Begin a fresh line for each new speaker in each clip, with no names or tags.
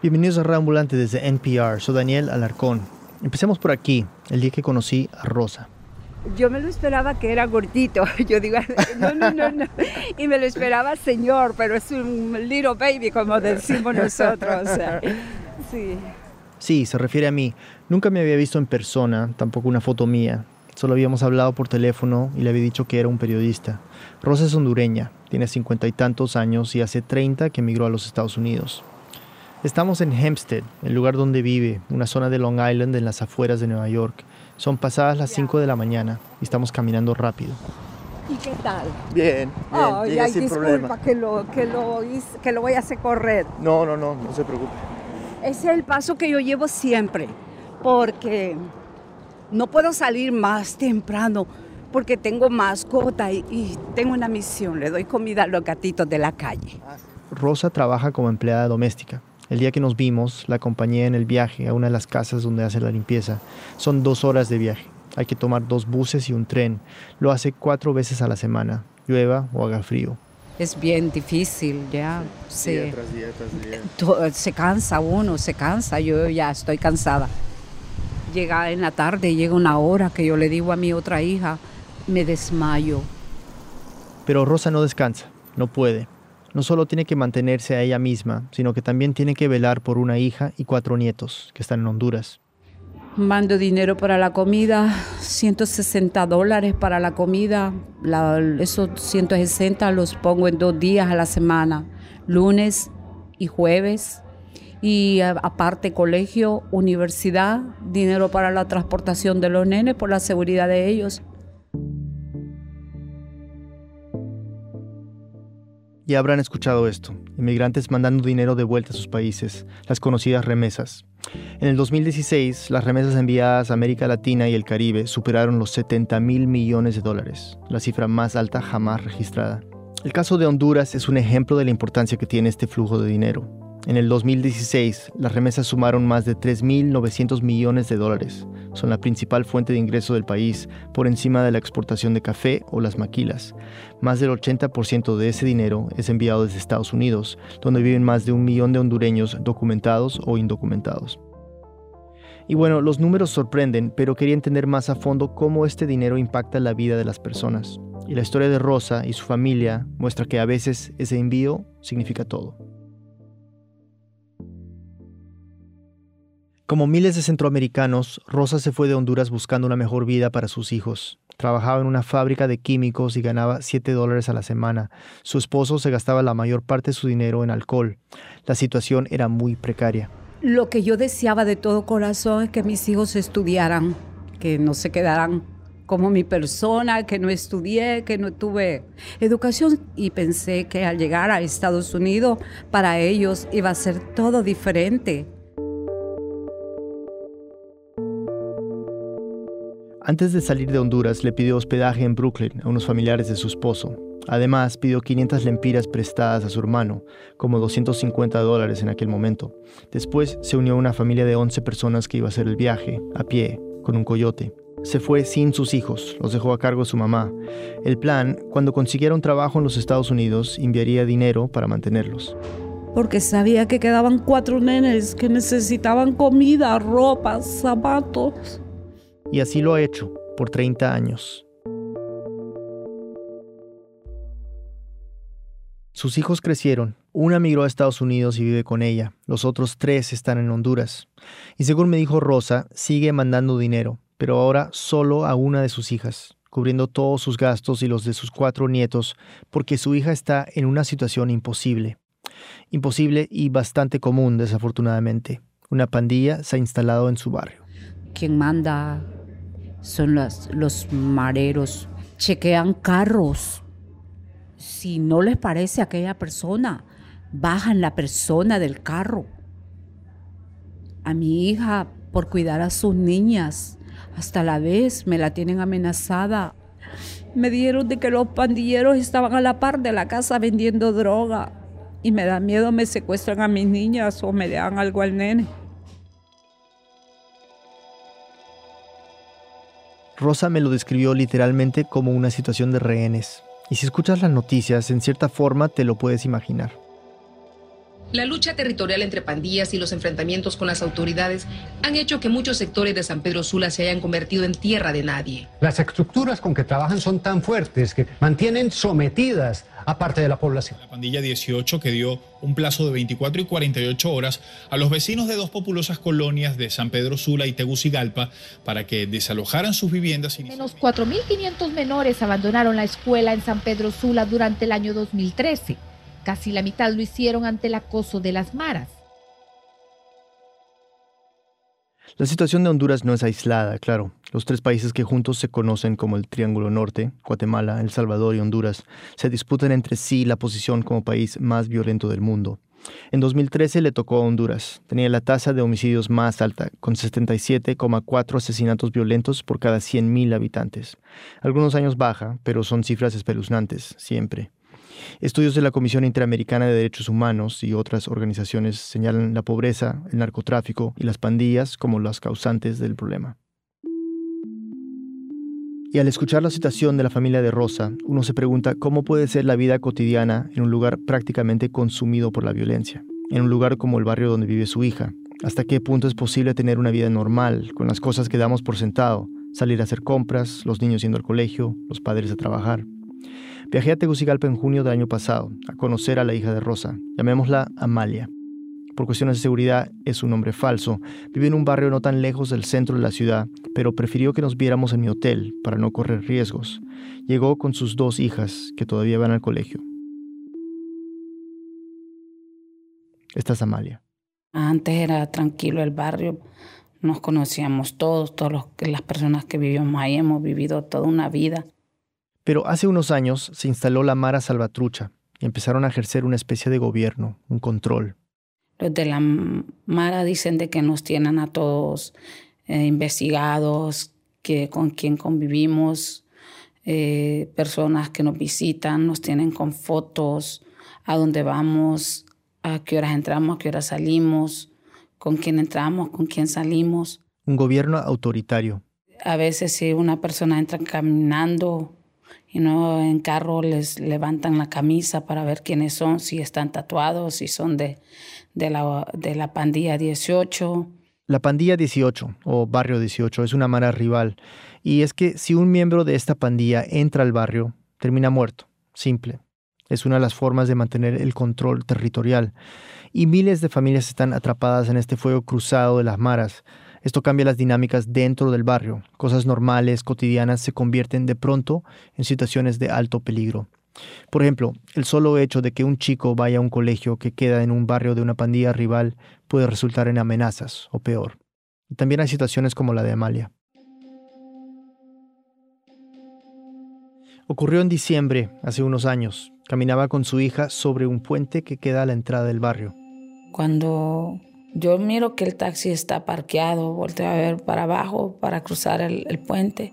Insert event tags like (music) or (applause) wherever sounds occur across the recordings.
Bienvenidos a Reambulante desde NPR. Soy Daniel Alarcón. Empecemos por aquí, el día que conocí a Rosa.
Yo me lo esperaba que era gordito. (laughs) Yo digo, no, no, no, no. Y me lo esperaba señor, pero es un little baby, como decimos nosotros. sí.
Sí, se refiere a mí. Nunca me había visto en persona, tampoco una foto mía. Solo habíamos hablado por teléfono y le había dicho que era un periodista. Rosa es hondureña, tiene cincuenta y tantos años y hace 30 que emigró a los Estados Unidos. Estamos en Hempstead, el lugar donde vive, una zona de Long Island en las afueras de Nueva York. Son pasadas las 5 de la mañana y estamos caminando rápido.
¿Y qué tal?
Bien, bien,
oh,
ay, sin
disculpa
problema.
que lo, que, lo, que lo voy a hacer correr.
No, no, no, no se preocupe.
Ese es el paso que yo llevo siempre, porque no puedo salir más temprano porque tengo mascota y, y tengo una misión, le doy comida a los gatitos de la calle.
Rosa trabaja como empleada doméstica. El día que nos vimos, la acompañé en el viaje a una de las casas donde hace la limpieza. Son dos horas de viaje. Hay que tomar dos buses y un tren. Lo hace cuatro veces a la semana, llueva o haga frío.
Es bien difícil, ya. Se,
Día tras día tras día.
to- se cansa uno, se cansa. Yo ya estoy cansada. Llega en la tarde, llega una hora que yo le digo a mi otra hija, me desmayo.
Pero Rosa no descansa, no puede. No solo tiene que mantenerse a ella misma, sino que también tiene que velar por una hija y cuatro nietos que están en Honduras.
Mando dinero para la comida, 160 dólares para la comida. Esos 160 los pongo en dos días a la semana, lunes y jueves. Y a- aparte colegio, universidad, dinero para la transportación de los nenes por la seguridad de ellos.
Ya habrán escuchado esto, inmigrantes mandando dinero de vuelta a sus países, las conocidas remesas. En el 2016, las remesas enviadas a América Latina y el Caribe superaron los 70 mil millones de dólares, la cifra más alta jamás registrada. El caso de Honduras es un ejemplo de la importancia que tiene este flujo de dinero. En el 2016, las remesas sumaron más de 3.900 millones de dólares. Son la principal fuente de ingreso del país, por encima de la exportación de café o las maquilas. Más del 80% de ese dinero es enviado desde Estados Unidos, donde viven más de un millón de hondureños documentados o indocumentados. Y bueno, los números sorprenden, pero quería entender más a fondo cómo este dinero impacta la vida de las personas. Y la historia de Rosa y su familia muestra que a veces ese envío significa todo. Como miles de centroamericanos, Rosa se fue de Honduras buscando una mejor vida para sus hijos. Trabajaba en una fábrica de químicos y ganaba 7 dólares a la semana. Su esposo se gastaba la mayor parte de su dinero en alcohol. La situación era muy precaria.
Lo que yo deseaba de todo corazón es que mis hijos estudiaran, que no se quedaran como mi persona, que no estudié, que no tuve educación y pensé que al llegar a Estados Unidos para ellos iba a ser todo diferente.
Antes de salir de Honduras, le pidió hospedaje en Brooklyn a unos familiares de su esposo. Además, pidió 500 lempiras prestadas a su hermano, como 250 dólares en aquel momento. Después se unió a una familia de 11 personas que iba a hacer el viaje, a pie, con un coyote. Se fue sin sus hijos, los dejó a cargo de su mamá. El plan, cuando consiguiera un trabajo en los Estados Unidos, enviaría dinero para mantenerlos.
Porque sabía que quedaban cuatro nenes que necesitaban comida, ropa, zapatos.
Y así lo ha hecho, por 30 años. Sus hijos crecieron. Una migró a Estados Unidos y vive con ella. Los otros tres están en Honduras. Y según me dijo Rosa, sigue mandando dinero, pero ahora solo a una de sus hijas, cubriendo todos sus gastos y los de sus cuatro nietos, porque su hija está en una situación imposible. Imposible y bastante común, desafortunadamente. Una pandilla se ha instalado en su barrio.
Quien manda son las- los mareros. Chequean carros. Si no les parece a aquella persona, bajan la persona del carro. A mi hija, por cuidar a sus niñas, hasta la vez me la tienen amenazada. Me dijeron de que los pandilleros estaban a la par de la casa vendiendo droga. Y me da miedo me secuestran a mis niñas o me dan algo al nene.
Rosa me lo describió literalmente como una situación de rehenes. Y si escuchas las noticias, en cierta forma te lo puedes imaginar.
La lucha territorial entre pandillas y los enfrentamientos con las autoridades han hecho que muchos sectores de San Pedro Sula se hayan convertido en tierra de nadie.
Las estructuras con que trabajan son tan fuertes que mantienen sometidas a parte de la población.
La pandilla 18 que dio un plazo de 24 y 48 horas a los vecinos de dos populosas colonias de San Pedro Sula y Tegucigalpa para que desalojaran sus viviendas.
Menos 4.500 menores abandonaron la escuela en San Pedro Sula durante el año 2013. Casi la mitad lo hicieron ante el acoso de las maras.
La situación de Honduras no es aislada, claro. Los tres países que juntos se conocen como el Triángulo Norte, Guatemala, El Salvador y Honduras, se disputan entre sí la posición como país más violento del mundo. En 2013 le tocó a Honduras. Tenía la tasa de homicidios más alta, con 77,4 asesinatos violentos por cada 100.000 habitantes. Algunos años baja, pero son cifras espeluznantes, siempre. Estudios de la Comisión Interamericana de Derechos Humanos y otras organizaciones señalan la pobreza, el narcotráfico y las pandillas como las causantes del problema. Y al escuchar la situación de la familia de Rosa, uno se pregunta cómo puede ser la vida cotidiana en un lugar prácticamente consumido por la violencia, en un lugar como el barrio donde vive su hija. ¿Hasta qué punto es posible tener una vida normal, con las cosas que damos por sentado, salir a hacer compras, los niños yendo al colegio, los padres a trabajar? Viajé a Tegucigalpa en junio del año pasado a conocer a la hija de Rosa, llamémosla Amalia. Por cuestiones de seguridad es un nombre falso. Vive en un barrio no tan lejos del centro de la ciudad, pero prefirió que nos viéramos en mi hotel para no correr riesgos. Llegó con sus dos hijas, que todavía van al colegio. Esta es Amalia.
Antes era tranquilo el barrio, nos conocíamos todos, todas las personas que vivíamos ahí hemos vivido toda una vida.
Pero hace unos años se instaló la Mara Salvatrucha y empezaron a ejercer una especie de gobierno, un control.
Los de la Mara dicen de que nos tienen a todos eh, investigados, que con quien convivimos, eh, personas que nos visitan, nos tienen con fotos, a dónde vamos, a qué horas entramos, a qué horas salimos, con quién entramos, con quién salimos.
Un gobierno autoritario.
A veces si una persona entra caminando y no en carro les levantan la camisa para ver quiénes son, si están tatuados, si son de, de, la, de la pandilla 18.
La pandilla 18 o barrio 18 es una mara rival y es que si un miembro de esta pandilla entra al barrio, termina muerto, simple. Es una de las formas de mantener el control territorial y miles de familias están atrapadas en este fuego cruzado de las maras esto cambia las dinámicas dentro del barrio. Cosas normales, cotidianas, se convierten de pronto en situaciones de alto peligro. Por ejemplo, el solo hecho de que un chico vaya a un colegio que queda en un barrio de una pandilla rival puede resultar en amenazas o peor. Y también hay situaciones como la de Amalia. Ocurrió en diciembre, hace unos años. Caminaba con su hija sobre un puente que queda a la entrada del barrio.
Cuando yo miro que el taxi está parqueado, volteo a ver para abajo para cruzar el, puente.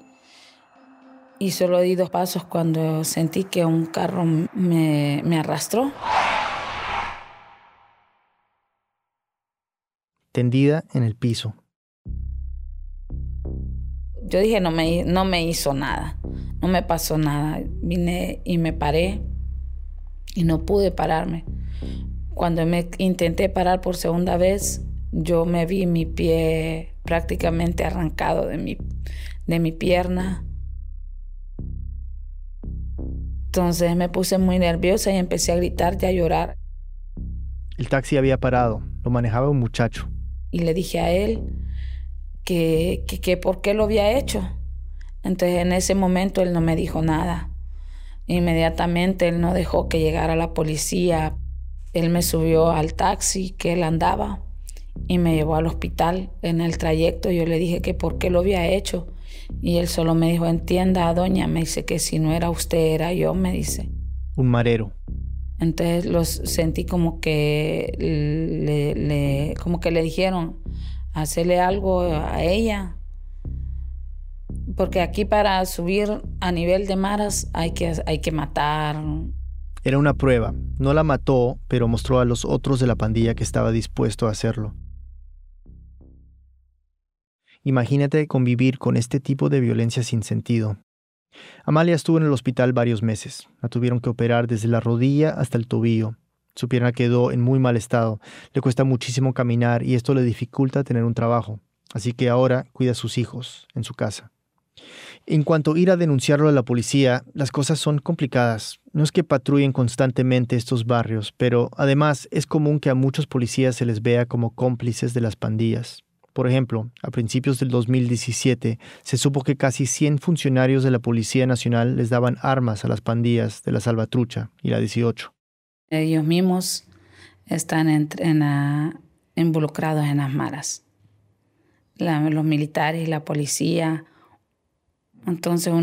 Y solo di dos pasos cuando sentí que un carro me, me arrastró.
Tendida en el piso.
Yo dije, no me, no me hizo nada, no me pasó nada. Vine y me paré y no pude pararme. Cuando me intenté parar por segunda vez, yo me vi mi pie prácticamente arrancado de mi, de mi pierna. Entonces me puse muy nerviosa y empecé a gritar y a llorar.
El taxi había parado, lo manejaba un muchacho.
Y le dije a él que, que, que por qué lo había hecho. Entonces en ese momento él no me dijo nada. Inmediatamente él no dejó que llegara la policía él me subió al taxi que él andaba y me llevó al hospital. En el trayecto yo le dije que por qué lo había hecho. Y él solo me dijo, entienda, doña, me dice que si no era usted, era yo, me dice.
Un marero.
Entonces los sentí como que le, como que le dijeron, hacerle algo a ella. Porque aquí para subir a nivel de maras hay que, hay que matar,
era una prueba. No la mató, pero mostró a los otros de la pandilla que estaba dispuesto a hacerlo. Imagínate convivir con este tipo de violencia sin sentido. Amalia estuvo en el hospital varios meses. La tuvieron que operar desde la rodilla hasta el tobillo. Su pierna quedó en muy mal estado, le cuesta muchísimo caminar y esto le dificulta tener un trabajo. Así que ahora cuida a sus hijos en su casa. En cuanto ir a denunciarlo a la policía, las cosas son complicadas. No es que patrullen constantemente estos barrios, pero además es común que a muchos policías se les vea como cómplices de las pandillas. Por ejemplo, a principios del 2017 se supo que casi 100 funcionarios de la Policía Nacional les daban armas a las pandillas de la Salvatrucha y la 18.
Ellos mismos están involucrados en las maras. los militares y la policía. Entonces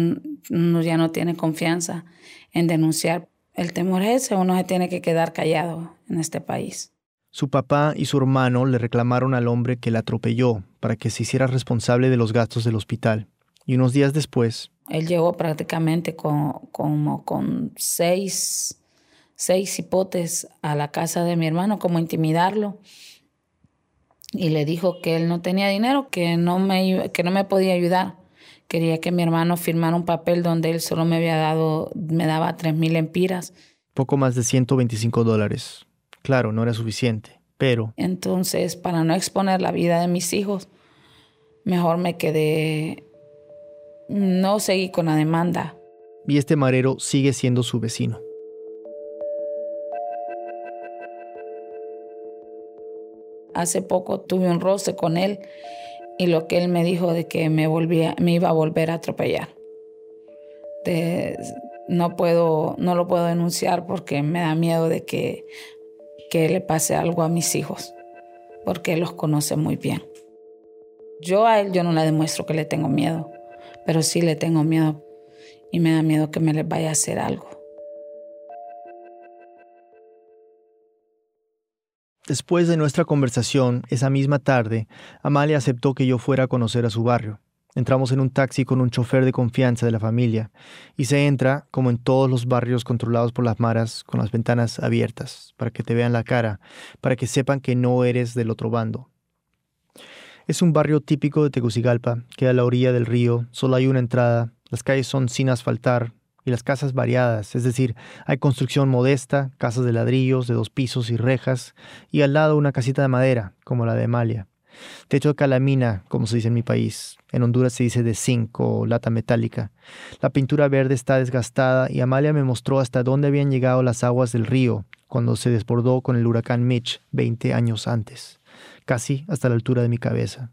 uno ya no tiene confianza en denunciar. El temor es ese, uno se tiene que quedar callado en este país.
Su papá y su hermano le reclamaron al hombre que la atropelló para que se hiciera responsable de los gastos del hospital. Y unos días después...
Él llegó prácticamente con, como con seis, seis hipotes a la casa de mi hermano, como intimidarlo. Y le dijo que él no tenía dinero, que no me, que no me podía ayudar. Quería que mi hermano firmara un papel donde él solo me había dado, me daba tres mil empiras.
Poco más de 125 dólares. Claro, no era suficiente, pero...
Entonces, para no exponer la vida de mis hijos, mejor me quedé... No seguí con la demanda.
Y este marero sigue siendo su vecino.
Hace poco tuve un roce con él y lo que él me dijo de que me, volvía, me iba a volver a atropellar. no puedo, no lo puedo denunciar porque me da miedo de que que le pase algo a mis hijos, porque él los conoce muy bien. Yo a él yo no le demuestro que le tengo miedo, pero sí le tengo miedo y me da miedo que me les vaya a hacer algo.
Después de nuestra conversación, esa misma tarde, Amalia aceptó que yo fuera a conocer a su barrio. Entramos en un taxi con un chofer de confianza de la familia y se entra, como en todos los barrios controlados por las maras, con las ventanas abiertas, para que te vean la cara, para que sepan que no eres del otro bando. Es un barrio típico de Tegucigalpa, que a la orilla del río solo hay una entrada, las calles son sin asfaltar y las casas variadas, es decir, hay construcción modesta, casas de ladrillos de dos pisos y rejas, y al lado una casita de madera, como la de Amalia. Techo de calamina, como se dice en mi país. En Honduras se dice de zinc o lata metálica. La pintura verde está desgastada y Amalia me mostró hasta dónde habían llegado las aguas del río cuando se desbordó con el huracán Mitch 20 años antes, casi hasta la altura de mi cabeza.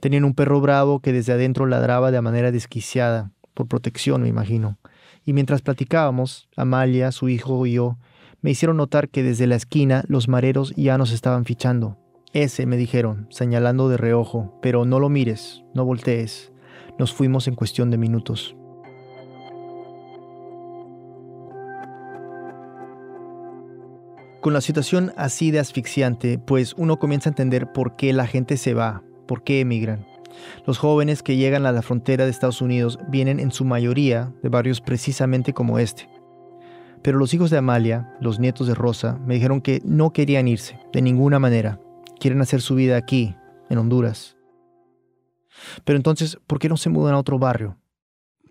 Tenían un perro bravo que desde adentro ladraba de manera desquiciada, por protección me imagino. Y mientras platicábamos, Amalia, su hijo y yo, me hicieron notar que desde la esquina los mareros ya nos estaban fichando. Ese, me dijeron, señalando de reojo, pero no lo mires, no voltees. Nos fuimos en cuestión de minutos. Con la situación así de asfixiante, pues uno comienza a entender por qué la gente se va, por qué emigran. Los jóvenes que llegan a la frontera de Estados Unidos vienen en su mayoría de barrios precisamente como este. Pero los hijos de Amalia, los nietos de Rosa, me dijeron que no querían irse, de ninguna manera, quieren hacer su vida aquí, en Honduras. Pero entonces, ¿por qué no se mudan a otro barrio?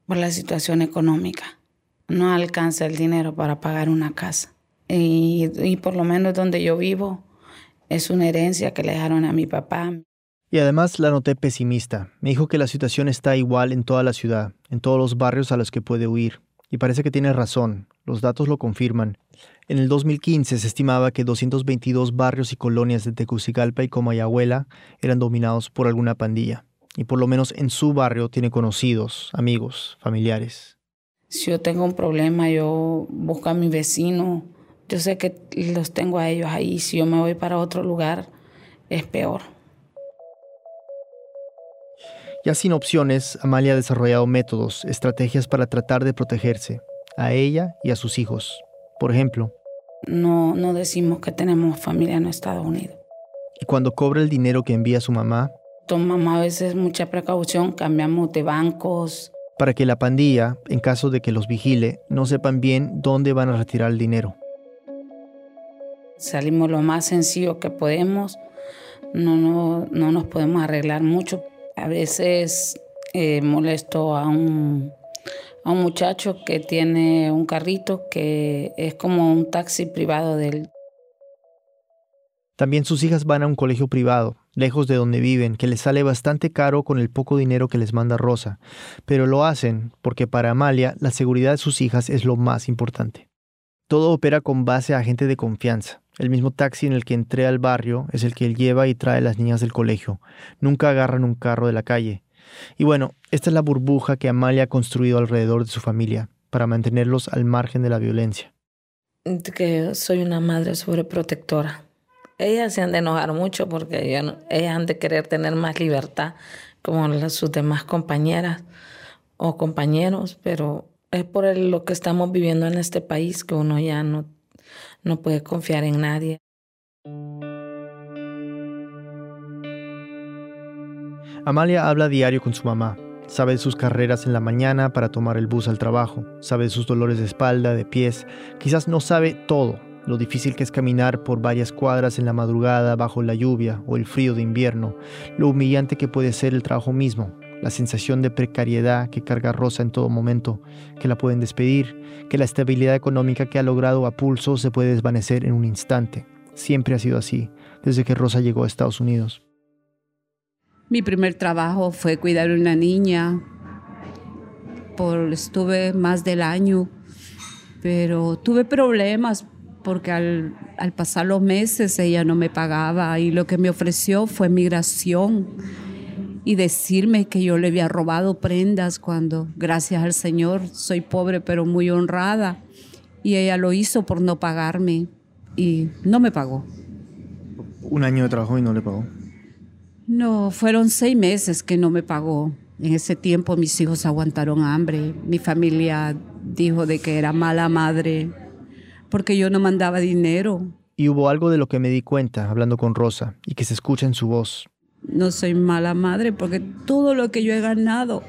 Por la situación económica. No alcanza el dinero para pagar una casa. Y, por lo menos donde yo vivo es una herencia que le dejaron a mi papá.
Y además la noté pesimista. Me dijo que la situación está igual en toda la ciudad, en todos los barrios a los que puede huir. Y parece que tiene razón, los datos lo confirman. En el 2015 se estimaba que 222 barrios y colonias de Tegucigalpa y Comayagüela eran dominados por alguna pandilla, y por lo menos en su barrio tiene conocidos, amigos, familiares.
Si yo tengo un problema, yo busco a mi vecino, yo sé que los tengo a ellos ahí, si yo me voy para otro lugar, es peor.
Ya sin opciones, Amalia ha desarrollado métodos, estrategias para tratar de protegerse, a ella y a sus hijos. Por ejemplo,
no, no decimos que tenemos familia en Estados Unidos.
¿Y cuando cobra el dinero que envía su mamá?
Tomamos a veces mucha precaución, cambiamos de bancos.
Para que la pandilla, en caso de que los vigile, no sepan bien dónde van a retirar el dinero.
Salimos lo más sencillo que podemos. No, no, no nos podemos arreglar mucho. A veces eh, molesto a un a un muchacho que tiene un carrito que es como un taxi privado de él.
También sus hijas van a un colegio privado, lejos de donde viven, que les sale bastante caro con el poco dinero que les manda Rosa, pero lo hacen porque para Amalia la seguridad de sus hijas es lo más importante. Todo opera con base a gente de confianza. El mismo taxi en el que entré al barrio es el que él lleva y trae a las niñas del colegio. Nunca agarran un carro de la calle. Y bueno, esta es la burbuja que Amalia ha construido alrededor de su familia, para mantenerlos al margen de la violencia.
Que soy una madre sobreprotectora. Ellas se han de enojar mucho porque ellas han de querer tener más libertad como las, sus demás compañeras o compañeros, pero es por lo que estamos viviendo en este país que uno ya no, no puede confiar en nadie.
Amalia habla diario con su mamá. Sabe de sus carreras en la mañana para tomar el bus al trabajo. Sabe de sus dolores de espalda, de pies. Quizás no sabe todo, lo difícil que es caminar por varias cuadras en la madrugada bajo la lluvia o el frío de invierno, lo humillante que puede ser el trabajo mismo, la sensación de precariedad que carga Rosa en todo momento, que la pueden despedir, que la estabilidad económica que ha logrado a pulso se puede desvanecer en un instante. Siempre ha sido así, desde que Rosa llegó a Estados Unidos.
Mi primer trabajo fue cuidar a una niña. Por, estuve más del año, pero tuve problemas porque al, al pasar los meses ella no me pagaba y lo que me ofreció fue migración y decirme que yo le había robado prendas cuando, gracias al Señor, soy pobre pero muy honrada. Y ella lo hizo por no pagarme y no me pagó.
Un año de trabajo y no le pagó.
No, fueron seis meses que no me pagó. En ese tiempo mis hijos aguantaron hambre. Mi familia dijo de que era mala madre porque yo no mandaba dinero.
Y hubo algo de lo que me di cuenta hablando con Rosa y que se escucha en su voz.
No soy mala madre porque todo lo que yo he ganado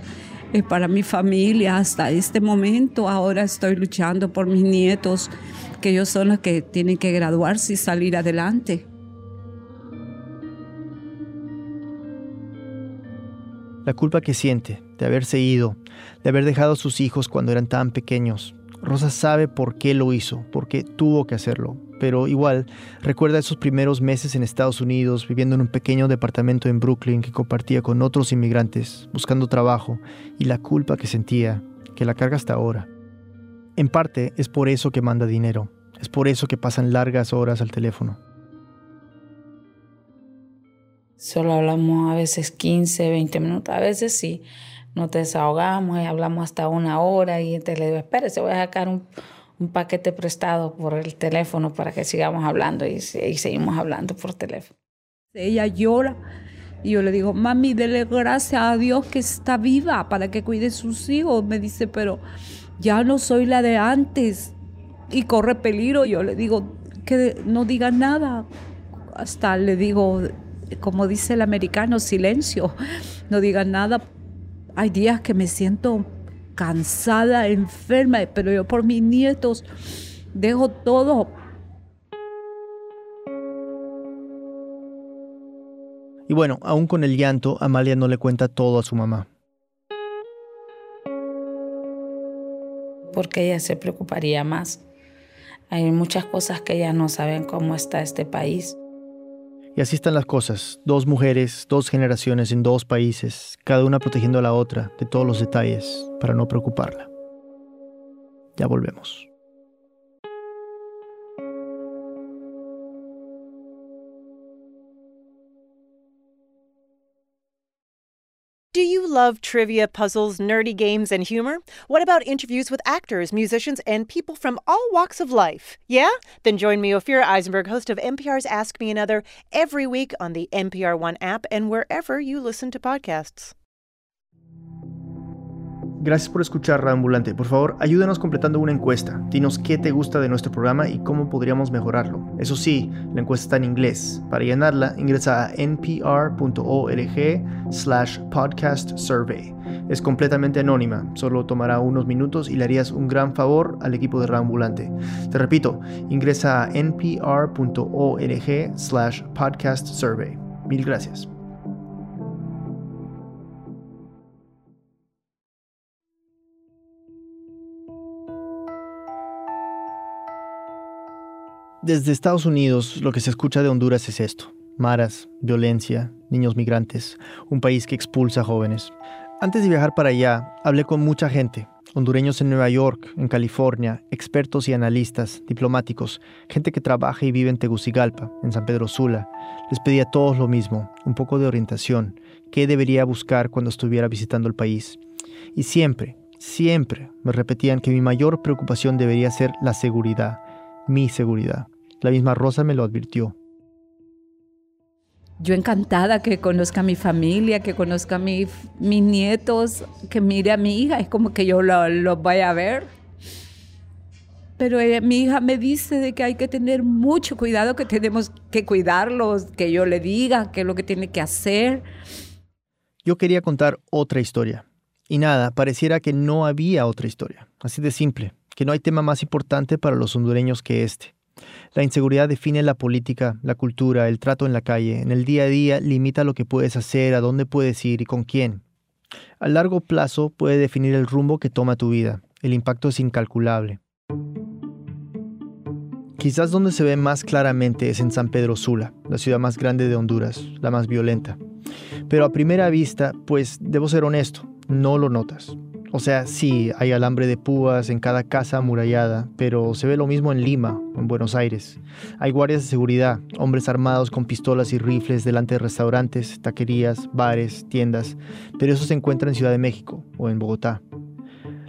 es para mi familia hasta este momento. Ahora estoy luchando por mis nietos, que ellos son los que tienen que graduarse y salir adelante.
La culpa que siente de haberse ido, de haber dejado a sus hijos cuando eran tan pequeños. Rosa sabe por qué lo hizo, por qué tuvo que hacerlo, pero igual recuerda esos primeros meses en Estados Unidos, viviendo en un pequeño departamento en Brooklyn que compartía con otros inmigrantes, buscando trabajo, y la culpa que sentía, que la carga hasta ahora. En parte es por eso que manda dinero, es por eso que pasan largas horas al teléfono.
Solo hablamos a veces 15, 20 minutos, a veces sí, nos desahogamos y hablamos hasta una hora y entonces le digo, espérese, voy a sacar un, paquete prestado por el teléfono para que sigamos hablando y, y seguimos hablando por teléfono.
Ella llora y yo le digo, mami, dele gracias a Dios que está viva para que cuide sus hijos. Me dice, pero ya no soy la de antes y corre peligro. Yo le digo, que no diga nada. Hasta le digo, como dice el americano, silencio, no digan nada. Hay días que me siento cansada, enferma, pero yo por mis nietos dejo todo.
Y bueno, aún con el llanto, Amalia no le cuenta todo a su mamá.
Porque ella se preocuparía más. Hay muchas cosas que ella no saben cómo está este país.
Y así están las cosas. Dos mujeres, dos generaciones en dos países, cada una protegiendo a la otra de todos los detalles para no preocuparla. Ya volvemos.
Love trivia, puzzles, nerdy games, and humor? What about interviews with actors, musicians, and people from all walks of life? Yeah? Then join me, Ophira Eisenberg, host of NPR's Ask Me Another, every week on the NPR One app and wherever you listen to podcasts.
Gracias por escuchar Ambulante. Por favor, ayúdanos completando una encuesta. Dinos qué te gusta de nuestro programa y cómo podríamos mejorarlo. Eso sí, la encuesta está en inglés. Para llenarla, ingresa a npr.org slash podcast survey. Es completamente anónima, solo tomará unos minutos y le harías un gran favor al equipo de Ambulante. Te repito, ingresa a npr.org slash podcast survey. Mil gracias. Desde Estados Unidos lo que se escucha de Honduras es esto. Maras, violencia, niños migrantes, un país que expulsa a jóvenes. Antes de viajar para allá, hablé con mucha gente, hondureños en Nueva York, en California, expertos y analistas, diplomáticos, gente que trabaja y vive en Tegucigalpa, en San Pedro Sula. Les pedí a todos lo mismo, un poco de orientación, qué debería buscar cuando estuviera visitando el país. Y siempre, siempre me repetían que mi mayor preocupación debería ser la seguridad, mi seguridad. La misma Rosa me lo advirtió
yo encantada que conozca a mi familia, que conozca a mis nietos, que mire a mi hija, es como que yo los lo vaya a ver. Pero mi hija me dice de que hay que tener mucho cuidado, que tenemos que cuidarlos, que yo le diga qué es lo que tiene que hacer.
Yo quería contar otra historia. Y nada, pareciera que no había otra historia. Así de simple, que no hay tema más importante para los hondureños que este. La inseguridad define la política, la cultura, el trato en la calle. En el día a día limita lo que puedes hacer, a dónde puedes ir y con quién. A largo plazo puede definir el rumbo que toma tu vida. El impacto es incalculable. Quizás donde se ve más claramente es en San Pedro Sula, la ciudad más grande de Honduras, la más violenta. Pero a primera vista, pues debo ser honesto, no lo notas. O sea, sí, hay alambre de púas en cada casa amurallada, pero se ve lo mismo en Lima, en Buenos Aires. Hay guardias de seguridad, hombres armados con pistolas y rifles delante de restaurantes, taquerías, bares, tiendas, pero eso se encuentra en Ciudad de México o en Bogotá.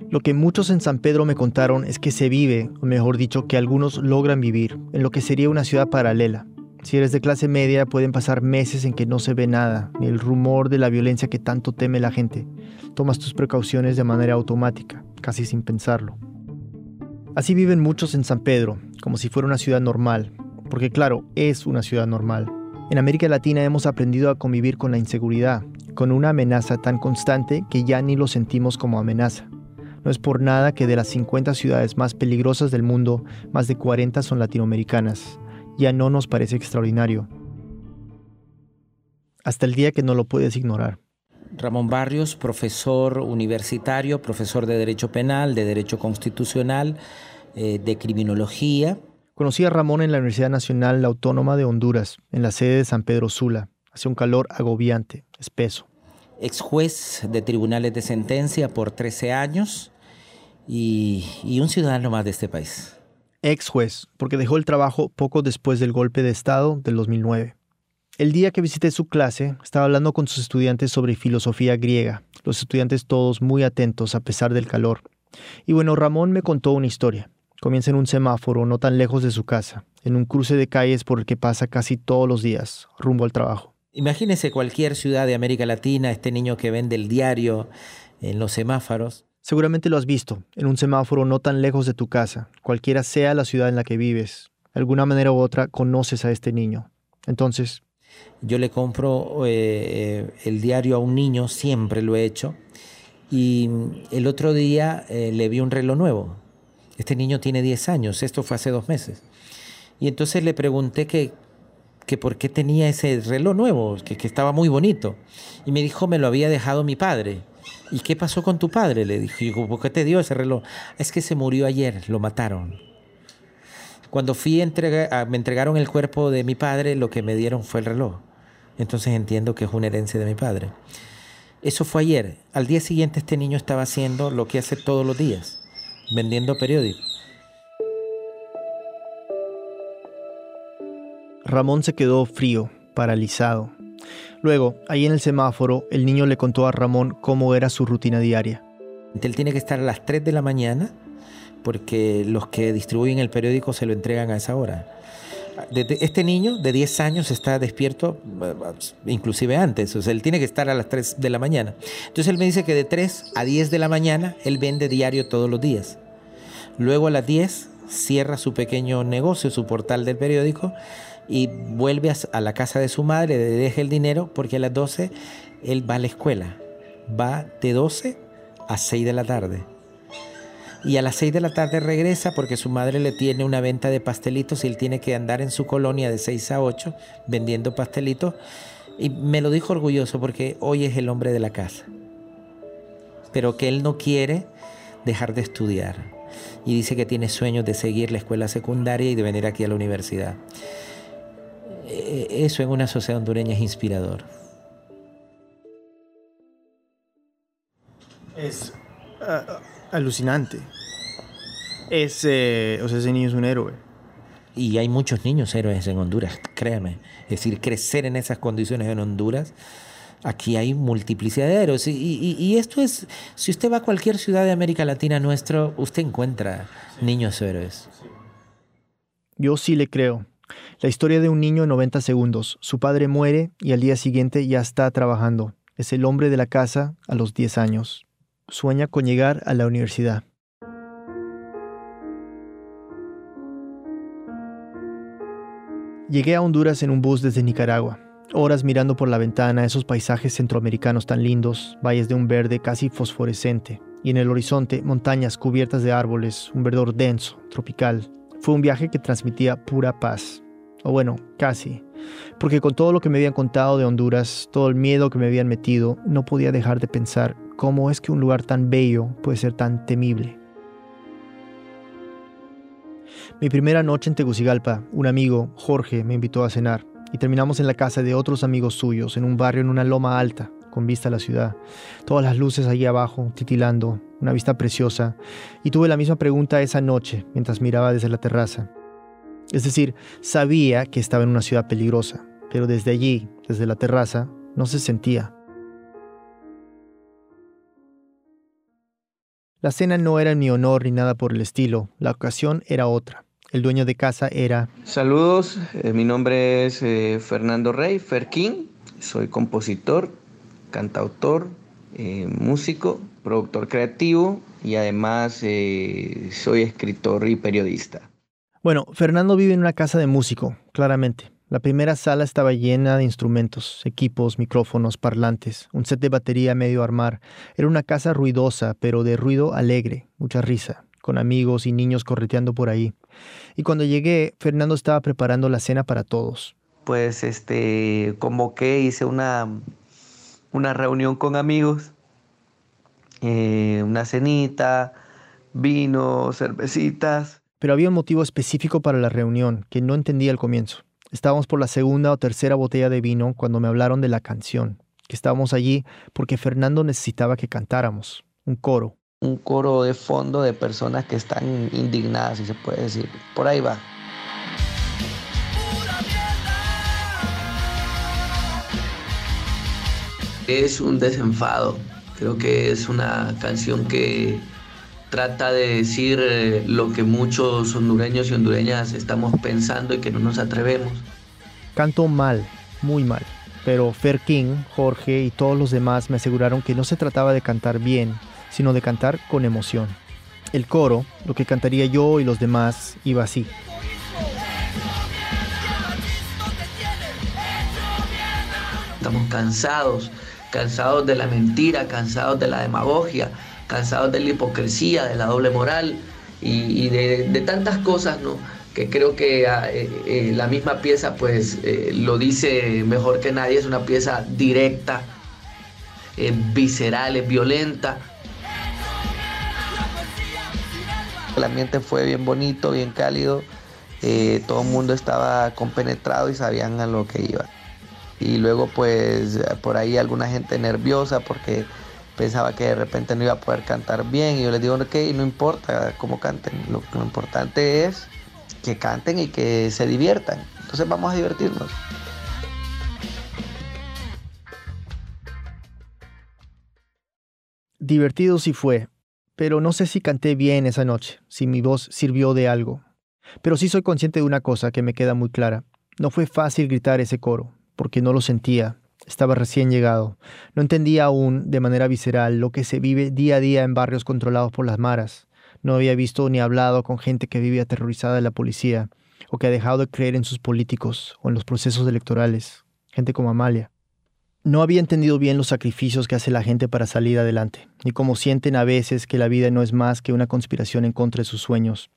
Lo que muchos en San Pedro me contaron es que se vive, o mejor dicho, que algunos logran vivir, en lo que sería una ciudad paralela, si eres de clase media, pueden pasar meses en que no se ve nada, ni el rumor de la violencia que tanto teme la gente. Tomas tus precauciones de manera automática, casi sin pensarlo. Así viven muchos en San Pedro, como si fuera una ciudad normal, porque claro, es una ciudad normal. En América Latina hemos aprendido a convivir con la inseguridad, con una amenaza tan constante que ya ni lo sentimos como amenaza. No es por nada que de las 50 ciudades más peligrosas del mundo, más de 40 son latinoamericanas ya no nos parece extraordinario. Hasta el día que no lo puedes ignorar.
Ramón Barrios, profesor universitario, profesor de Derecho Penal, de Derecho Constitucional, eh, de Criminología.
Conocí a Ramón en la Universidad Nacional Autónoma de Honduras, en la sede de San Pedro Sula. Hace un calor agobiante, espeso.
Ex juez de tribunales de sentencia por 13 años y, y un ciudadano más de este país
ex juez, porque dejó el trabajo poco después del golpe de Estado del 2009. El día que visité su clase, estaba hablando con sus estudiantes sobre filosofía griega, los estudiantes todos muy atentos a pesar del calor. Y bueno, Ramón me contó una historia. Comienza en un semáforo no tan lejos de su casa, en un cruce de calles por el que pasa casi todos los días, rumbo al trabajo.
Imagínese cualquier ciudad de América Latina, este niño que vende el diario en los semáforos,
Seguramente lo has visto, en un semáforo no tan lejos de tu casa, cualquiera sea la ciudad en la que vives. De alguna manera u otra conoces a este niño. Entonces...
Yo le compro eh, el diario a un niño, siempre lo he hecho, y el otro día eh, le vi un reloj nuevo. Este niño tiene 10 años, esto fue hace dos meses. Y entonces le pregunté que, que por qué tenía ese reloj nuevo, que, que estaba muy bonito. Y me dijo, me lo había dejado mi padre. ¿Y qué pasó con tu padre? Le dije, ¿por qué te dio ese reloj? Es que se murió ayer, lo mataron. Cuando fui a me entregaron el cuerpo de mi padre, lo que me dieron fue el reloj. Entonces entiendo que es una herencia de mi padre. Eso fue ayer. Al día siguiente este niño estaba haciendo lo que hace todos los días, vendiendo periódicos.
Ramón se quedó frío, paralizado. Luego, ahí en el semáforo, el niño le contó a Ramón cómo era su rutina diaria.
Él tiene que estar a las 3 de la mañana porque los que distribuyen el periódico se lo entregan a esa hora. Este niño de 10 años está despierto eh, inclusive antes, o sea, él tiene que estar a las 3 de la mañana. Entonces él me dice que de 3 a 10 de la mañana él vende diario todos los días. Luego a las 10 cierra su pequeño negocio, su portal del periódico, y vuelve a la casa de su madre, le deja el dinero porque a las 12 él va a la escuela. Va de 12 a 6 de la tarde. Y a las 6 de la tarde regresa porque su madre le tiene una venta de pastelitos y él tiene que andar en su colonia de 6 a 8 vendiendo pastelitos. Y me lo dijo orgulloso porque hoy es el hombre de la casa. Pero que él no quiere dejar de estudiar y dice que tiene sueños de seguir la escuela secundaria y de venir aquí a la universidad. E, eso en una sociedad hondureña es inspirador.
Es ah, alucinante. Es, eh, o sea, ese niño es un héroe.
Y hay muchos niños héroes en Honduras, créame. Es decir, crecer en esas condiciones en Honduras, aquí hay multiplicidad de héroes. Y, y, esto es, si usted va a cualquier ciudad de América Latina nuestro, usted encuentra niños héroes.
Yo sí le creo. La historia de un niño en 90 segundos. Su padre muere y al día siguiente ya está trabajando. Es el hombre de la casa a los 10 años. Sueña con llegar a la universidad. Llegué a Honduras en un bus desde Nicaragua. Horas mirando por la ventana esos paisajes centroamericanos tan lindos, valles de un verde casi fosforescente, y en el horizonte montañas cubiertas de árboles, un verdor denso, tropical. Fue un viaje que transmitía pura paz. O bueno, casi. Porque con todo lo que me habían contado de Honduras, todo el miedo que me habían metido, no podía dejar de pensar cómo es que un lugar tan bello puede ser tan temible. Mi primera noche en Tegucigalpa, un amigo, Jorge, me invitó a cenar y terminamos en la casa de otros amigos suyos, en un barrio en una loma alta, con vista a la ciudad. Todas las luces allí abajo, titilando, una vista preciosa. Y tuve la misma pregunta esa noche, mientras miraba desde la terraza. Es decir, sabía que estaba en una ciudad peligrosa, pero desde allí, desde la terraza, no se sentía. La cena no era en mi honor ni nada por el estilo, la ocasión era otra. El dueño de casa era...
Saludos, eh, mi nombre es eh, Fernando Rey, Ferquín, soy compositor, cantautor, eh, músico, productor creativo y además soy escritor y periodista.
Bueno, Fernando vive en una casa de músico, claramente. La primera sala estaba llena de instrumentos, equipos, micrófonos, parlantes, un set de batería medio armar. Era una casa ruidosa, pero de ruido alegre, mucha risa con amigos y niños correteando por ahí. Y cuando llegué, Fernando estaba preparando la cena para todos.
Pues este convoqué, hice una, una reunión con amigos, eh, una cenita, vino, cervecitas.
Pero había un motivo específico para la reunión que no entendía al comienzo. Estábamos por la segunda o tercera botella de vino cuando me hablaron de la canción, que estábamos allí porque Fernando necesitaba que cantáramos, un coro
un coro de fondo de personas que están indignadas, si se puede decir. Por ahí va. Es un desenfado. Creo que es una canción que trata de decir eh, lo que muchos hondureños y hondureñas estamos pensando y que no nos atrevemos.
Canto mal, muy mal. Pero Fer King, Jorge y todos los demás me aseguraron que no se trataba de cantar bien, sino de cantar con emoción. El coro, lo que cantaría yo y los demás, iba así.
Estamos cansados, cansados de la mentira, cansados de la demagogia, cansados de la hipocresía, de la doble moral y, de, tantas cosas, ¿no? Que creo que ah, eh, eh, la misma pieza, pues, eh, lo dice mejor que nadie, es una pieza directa, visceral, es violenta, El ambiente fue bien bonito, bien cálido. Todo el mundo estaba compenetrado y sabían a lo que iba. Y luego pues por ahí alguna gente nerviosa porque pensaba que de repente no iba a poder cantar bien. Y yo les digo, ok, no importa cómo canten. Lo, lo importante es que canten y que se diviertan. Entonces vamos a divertirnos.
Divertido sí fue, pero no sé si canté bien esa noche, si mi voz sirvió de algo. Pero sí soy consciente de una cosa que me queda muy clara. No fue fácil gritar ese coro, porque no lo sentía. Estaba recién llegado. No entendía aún, de manera visceral, lo que se vive día a día en barrios controlados por las maras. No había visto ni hablado con gente que vive aterrorizada de la policía, o que ha dejado de creer en sus políticos o en los procesos electorales. Gente como Amalia. No había entendido bien los sacrificios que hace la gente para salir adelante, ni cómo sienten a veces que la vida no es más que una conspiración en contra de sus sueños.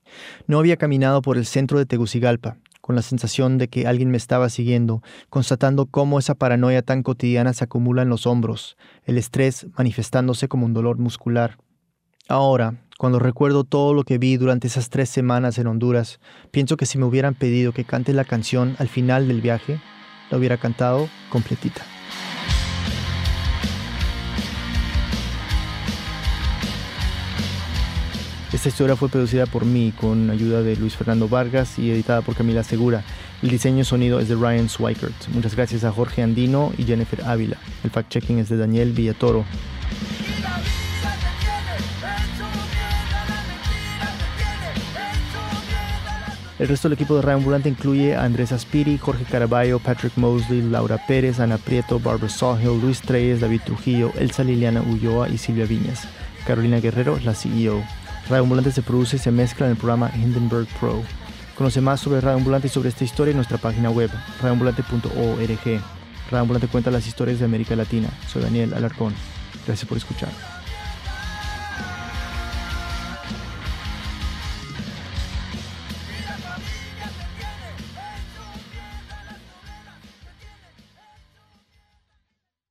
No había caminado por el centro de Tegucigalpa, con la sensación de que alguien me estaba siguiendo, constatando cómo esa paranoia tan cotidiana se acumula en los hombros, el estrés manifestándose como un dolor muscular. Ahora, cuando recuerdo todo lo que vi durante esas tres semanas en Honduras, pienso que si me hubieran pedido que cante la canción al final del viaje, la hubiera cantado completita. Esta historia fue producida por mí con ayuda de Luis Fernando Vargas y editada por Camila Segura. El diseño y sonido es de Ryan Swikert. Muchas gracias a Jorge Andino y Jennifer Ávila. El fact-checking es de Daniel Villatoro. El resto del equipo de Radio Ambulante incluye a Andrés Aspiri, Jorge Caraballo, Patrick Mosley, Laura Pérez, Ana Prieto, Barbara Sawhill, Luis Treyes, David Trujillo, Elsa Liliana Ulloa y Silvia Viñas. Carolina Guerrero, la CEO. Radio Ambulante se produce y se mezcla en el programa Hindenburg Pro. Conoce más sobre Radio Ambulante y sobre esta historia en nuestra página web, radioambulante.org. Radio Ambulante cuenta las historias de América Latina. Soy Daniel Alarcón. Gracias por escuchar.